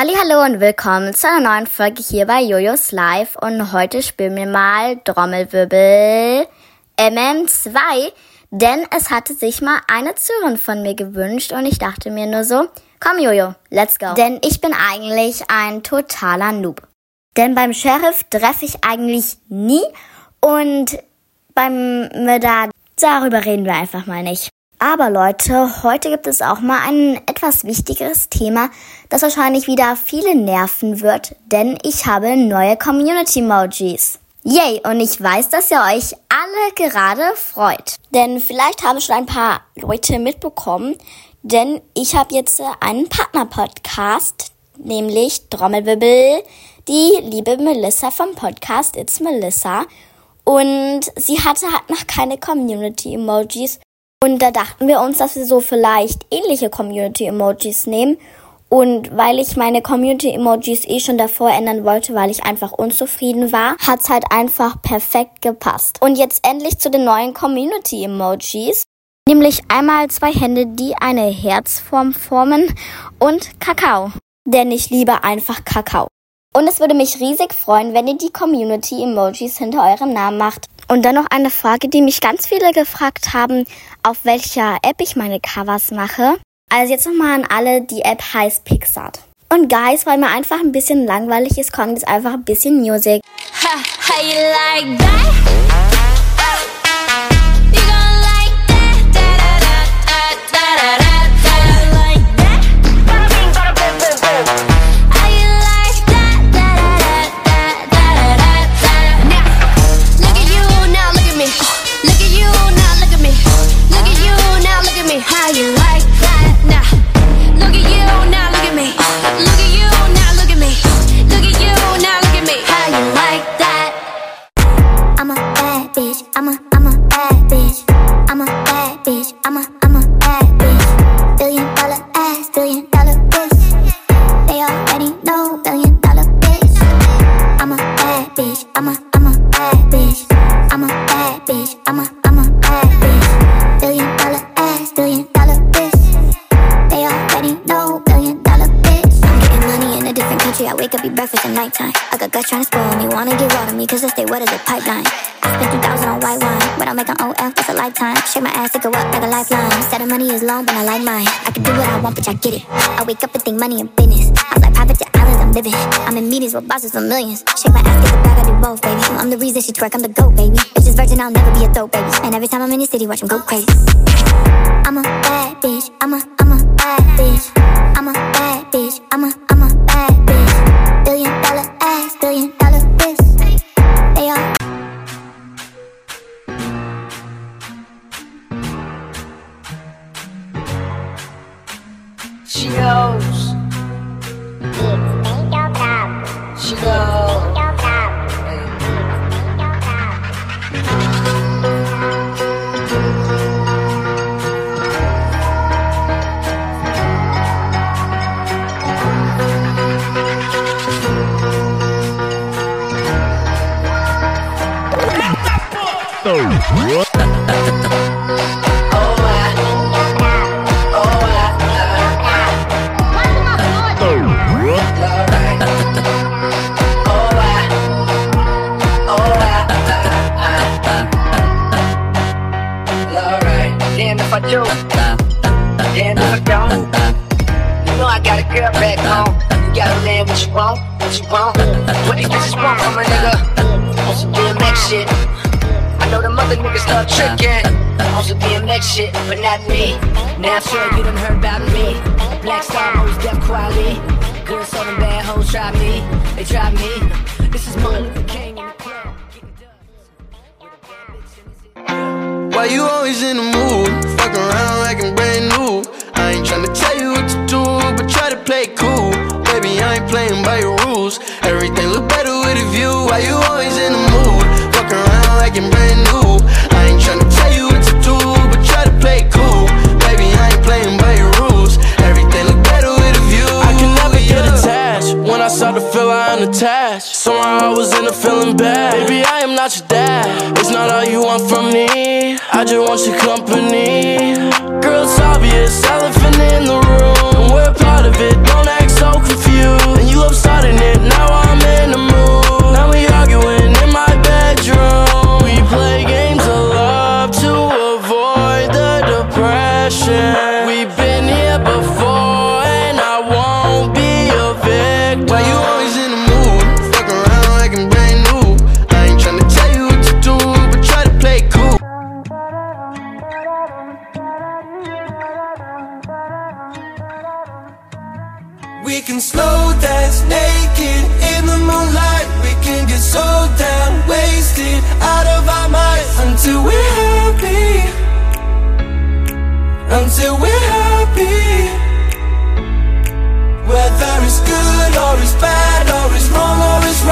Hallo und willkommen zu einer neuen Folge hier bei Jojos Live und heute spielen wir mal Trommelwirbel MM2, denn es hatte sich mal eine Zuhörerin von mir gewünscht und ich dachte mir nur so, komm Jojo, let's go. Denn ich bin eigentlich ein totaler Noob. Denn beim Sheriff treffe ich eigentlich nie und beim Mörder, darüber reden wir einfach mal nicht. Aber Leute, heute gibt es auch mal ein etwas wichtigeres Thema, das wahrscheinlich wieder viele nerven wird, denn ich habe neue Community-Emojis. Yay, und ich weiß, dass ihr euch alle gerade freut. Denn vielleicht haben schon ein paar Leute mitbekommen, denn ich habe jetzt einen Partner-Podcast, nämlich Trommelwirbel, die liebe Melissa vom Podcast It's Melissa. Und sie hatte halt noch keine Community-Emojis und da dachten wir uns, dass wir so vielleicht ähnliche Community-Emojis nehmen. Und weil ich meine Community-Emojis eh schon davor ändern wollte, weil ich einfach unzufrieden war, hat's halt einfach perfekt gepasst. Und jetzt endlich zu den neuen Community-Emojis. Nämlich einmal zwei Hände, die eine Herzform formen und Kakao. Denn ich liebe einfach Kakao. Und es würde mich riesig freuen, wenn ihr die Community-Emojis hinter eurem Namen macht. Und dann noch eine Frage, die mich ganz viele gefragt haben, auf welcher App ich meine Covers mache. Also jetzt nochmal an alle, die App heißt Pixart. Und Guys, weil mir einfach ein bisschen langweilig ist, kommt jetzt einfach ein bisschen Music. Ha, how you like that? bitch. I'm a, I'm a bad bitch. I'm a bad bitch. I'm a, I'm a bad bitch. Billion dollar ass, billion dollar bitch. They already know billion dollar bitch. I'm getting money in a different country. I wake up, eat breakfast at nighttime. I got guts trying to spoil me. Wanna get raw to me, cause I stay wet as a pipeline. I spent 2,000 on white wine. But I'll make an OF, that's a lifetime. Shake my ass, to go up like a lifeline. Said the money is long, but I like mine. I can do what I want, bitch, I get it. I wake up and think money and business. I'm in meetings with bosses for millions. Shake my ass, get the bag, I do both, baby. I'm the reason she twerk, I'm the GOAT, baby. Bitches virgin, I'll never be a throat, baby. And every time I'm in the city, watch them go crazy. I'm a bad bitch, I'm a, I'm a bad bitch. I'm a what you want, what these bitches want from a nigga? On some DMX shit. Know the mother niggas start tricking. On some DMX shit, but not me. Now sure you done heard about me. Black Star, most deaf quality. Good southern bad hoes try me. They try me. This is Martin Luther King in the club. Why you always in the mood? Fuck around like I'm brand new. I ain't tryna tell you what to do, but try to play cool. Baby, I ain't playing by your rules. Everything look better with a view. Why you always in the mood? Like I'm brand new. I ain't tryna tell you what to do, but try to play cool. Baby, I ain't playing by your rules. Everything look better with a view. I can never get attached. When I start to feel I unattached, somehow I was in a feeling bad. Baby, I am not your dad. It's not all you want from me. I just want your company. We can slow dance naked in the moonlight. We can get so damn wasted out of our minds until we're happy. Until we're happy. Whether it's good or it's bad or it's wrong or it's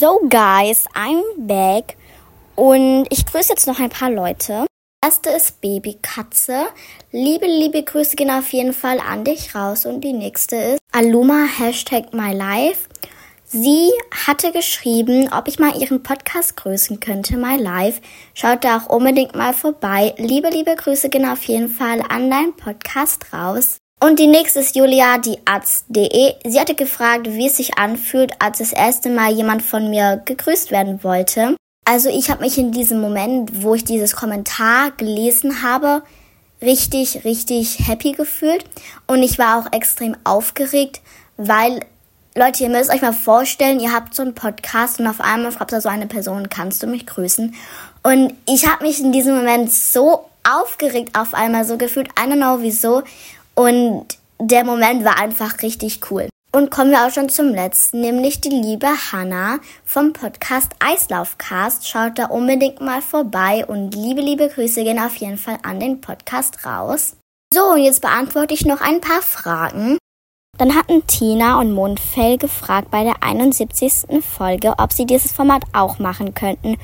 So, guys, I'm back. Und ich grüße jetzt noch ein paar Leute. Erste ist Babykatze. Liebe, liebe Grüße gehen auf jeden Fall an dich raus. Und die nächste ist Aluma Hashtag My Life. Sie hatte geschrieben, ob ich mal ihren Podcast grüßen könnte, My Life. Schaut da auch unbedingt mal vorbei. Liebe, liebe Grüße gehen auf jeden Fall an deinen Podcast raus. Und die nächste ist Julia, die Arzt.de. Sie hatte gefragt, wie es sich anfühlt, als das erste Mal jemand von mir gegrüßt werden wollte. Also ich habe mich in diesem Moment, wo ich dieses Kommentar gelesen habe, richtig, richtig happy gefühlt. Und ich war auch extrem aufgeregt, weil, Leute, ihr müsst euch mal vorstellen, ihr habt so einen Podcast und auf einmal fragt da so eine Person, kannst du mich grüßen? Und ich habe mich in diesem Moment so aufgeregt auf einmal, so gefühlt, I don't know wieso. Und der Moment war einfach richtig cool. Und kommen wir auch schon zum letzten, nämlich die liebe Hannah vom Podcast Eislaufcast. Schaut da unbedingt mal vorbei und liebe, liebe Grüße gehen auf jeden Fall an den Podcast raus. So, und jetzt beantworte ich noch ein paar Fragen. Dann hatten Tina und Mondfell gefragt bei der 71. Folge, ob sie dieses Format auch machen könnten.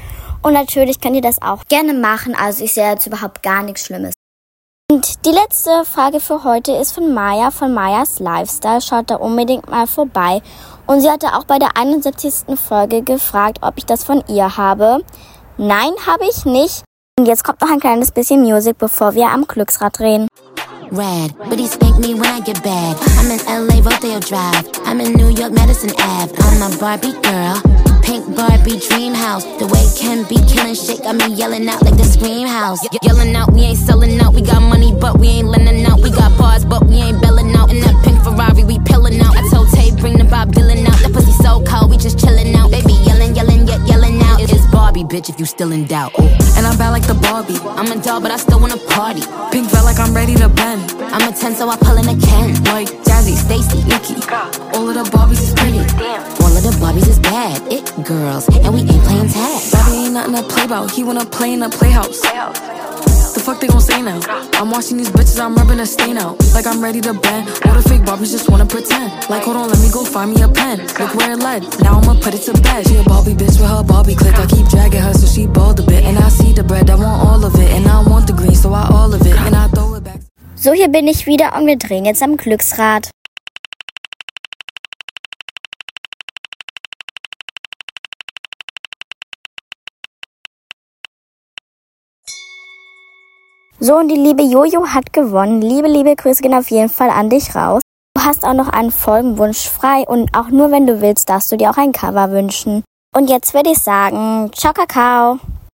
Und natürlich könnt ihr das auch gerne machen, also ich sehe jetzt überhaupt gar nichts Schlimmes. Und die letzte Frage für heute ist von Maya von Mayas Lifestyle. Schaut da unbedingt mal vorbei. Und sie hatte auch bei der 71. Folge gefragt, ob ich das von ihr habe. Nein, habe ich nicht. Und jetzt kommt noch ein kleines bisschen Musik, bevor wir am Glücksrad drehen. Rad, but he spank me when I get bad. I'm in LA, Rodeo Drive. I'm in New York, Madison Ave. I'm a Barbie girl. Pink Barbie dream house. The way Ken be killing shit got me yelling out like the scream house. Ye- yelling out, we ain't selling out. We got money, but we ain't lending out. We got bars, but we ain't belling out. In that pink Ferrari, we pillin' out. I told Tay, bring the Bob Dylan out. That pussy so cold, we just chillin' out. Baby yelling, yelling, yet yelling out. It's Barbie, bitch, if you still in doubt. Ooh. And I'm bad like the Barbie. I'm a doll, but I still wanna party. Pink felt like I'm ready to bend. I'm a 10, so I pull in a Ken. Like Jazzy, Stacy, Nikki. All of the Barbies is pretty. of the Barbies is bad. It girls, and we ain't playing tag. Bobby ain't nothing to play about. He wanna play in the playhouse. The fuck they gon' say now? I'm watching these bitches, I'm rubbing a stain out. Like I'm ready to bend. All the fake Barbies just wanna pretend. Like, hold on, let me go find me a pen. Look where it led. Now I'ma put it to bed. She a Barbie bitch with her Barbie click. I keep dragging her so she bald a bit. And I see the bread, I want all of it. And I want the green, so I all of it. And I throw it back. So, hier bin ich wieder und wir drehen jetzt am Glücksrad. So, und die liebe Jojo hat gewonnen. Liebe, liebe Grüße gehen auf jeden Fall an dich raus. Du hast auch noch einen Folgenwunsch frei und auch nur wenn du willst, darfst du dir auch ein Cover wünschen. Und jetzt würde ich sagen, ciao Kakao.